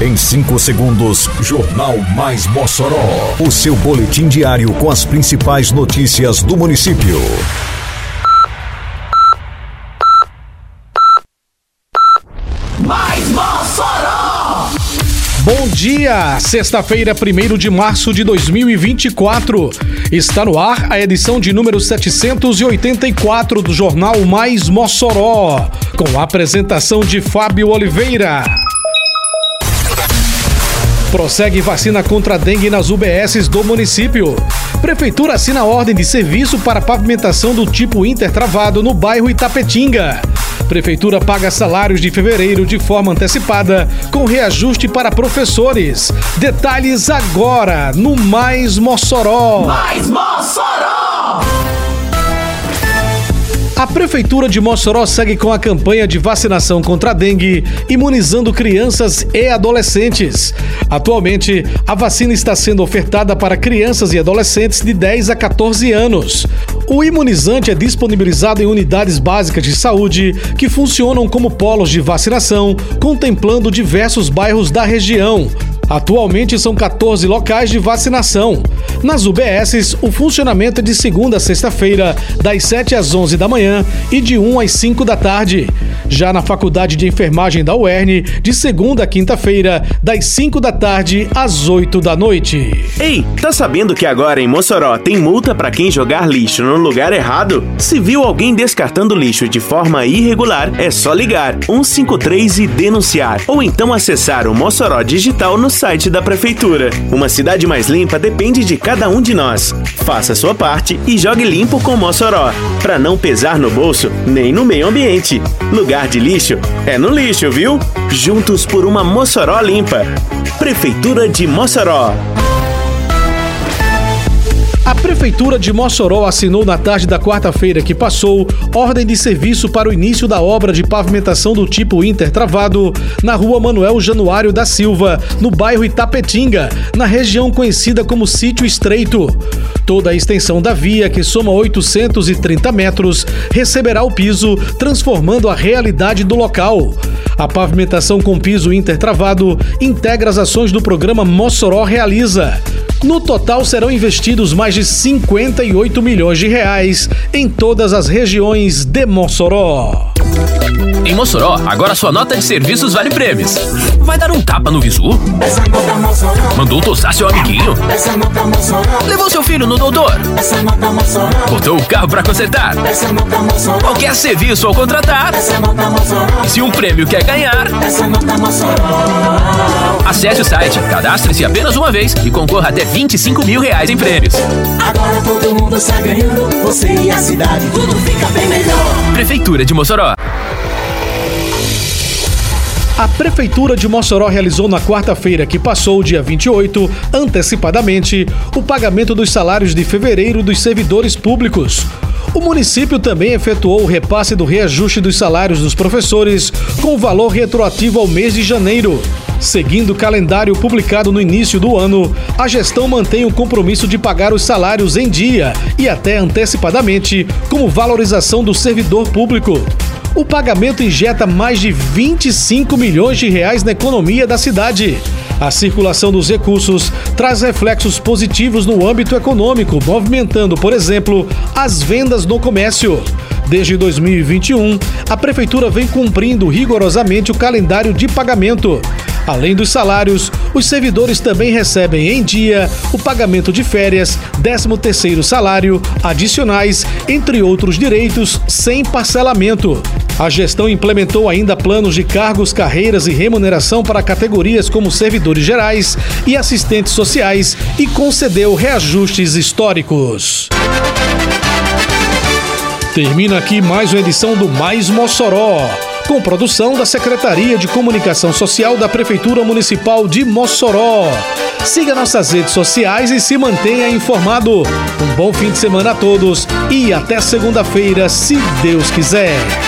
Em 5 segundos, Jornal Mais Mossoró. O seu boletim diário com as principais notícias do município. Mais Mossoró! Bom dia! Sexta-feira, 1 de março de 2024. Está no ar a edição de número 784 do Jornal Mais Mossoró, com a apresentação de Fábio Oliveira. Prossegue vacina contra dengue nas UBSs do município. Prefeitura assina ordem de serviço para pavimentação do tipo intertravado no bairro Itapetinga. Prefeitura paga salários de fevereiro de forma antecipada, com reajuste para professores. Detalhes agora no Mais Mossoró. Mais Mossoró! A Prefeitura de Mossoró segue com a campanha de vacinação contra a dengue, imunizando crianças e adolescentes. Atualmente, a vacina está sendo ofertada para crianças e adolescentes de 10 a 14 anos. O imunizante é disponibilizado em unidades básicas de saúde que funcionam como polos de vacinação, contemplando diversos bairros da região. Atualmente são 14 locais de vacinação. Nas UBSs, o funcionamento é de segunda a sexta-feira, das 7 às 11 da manhã e de 1 às 5 da tarde. Já na Faculdade de Enfermagem da UERN, de segunda a quinta-feira, das 5 da tarde às 8 da noite. Ei, tá sabendo que agora em Mossoró tem multa para quem jogar lixo no lugar errado? Se viu alguém descartando lixo de forma irregular, é só ligar 153 e denunciar, ou então acessar o Mossoró Digital no site da prefeitura. Uma cidade mais limpa depende de cada um de nós. Faça sua parte e jogue limpo com Mossoró, para não pesar no bolso nem no meio ambiente. Lugar de lixo é no lixo, viu? Juntos por uma Mossoró limpa. Prefeitura de Mossoró. A Prefeitura de Mossoró assinou na tarde da quarta-feira que passou ordem de serviço para o início da obra de pavimentação do tipo intertravado na rua Manuel Januário da Silva, no bairro Itapetinga, na região conhecida como Sítio Estreito. Toda a extensão da via, que soma 830 metros, receberá o piso, transformando a realidade do local. A pavimentação com piso intertravado integra as ações do programa Mossoró Realiza. No total serão investidos mais de 58 milhões de reais em todas as regiões de Mossoró. Em Mossoró, agora sua nota de serviços vale prêmios. Vai dar um tapa no visu? Mandou tosar seu amiguinho? Levou seu filho no doutor? Botou o carro para consertar? Qualquer serviço ao contratar? E se um prêmio quer ganhar? Acesse o site, cadastre-se apenas uma vez e concorra até 25 mil reais em prêmios. Agora todo mundo está ganhando, você e a cidade, tudo fica bem melhor. Prefeitura de Mossoró. A Prefeitura de Mossoró realizou na quarta-feira, que passou dia 28, antecipadamente, o pagamento dos salários de fevereiro dos servidores públicos. O município também efetuou o repasse do reajuste dos salários dos professores, com valor retroativo ao mês de janeiro. Seguindo o calendário publicado no início do ano, a gestão mantém o compromisso de pagar os salários em dia e até antecipadamente, como valorização do servidor público. O pagamento injeta mais de 25 milhões de reais na economia da cidade. A circulação dos recursos traz reflexos positivos no âmbito econômico, movimentando, por exemplo, as vendas no comércio. Desde 2021, a Prefeitura vem cumprindo rigorosamente o calendário de pagamento. Além dos salários, os servidores também recebem em dia o pagamento de férias, 13º salário, adicionais, entre outros direitos, sem parcelamento. A gestão implementou ainda planos de cargos, carreiras e remuneração para categorias como servidores gerais e assistentes sociais e concedeu reajustes históricos. Termina aqui mais uma edição do Mais Mossoró, com produção da Secretaria de Comunicação Social da Prefeitura Municipal de Mossoró. Siga nossas redes sociais e se mantenha informado. Um bom fim de semana a todos e até segunda-feira, se Deus quiser.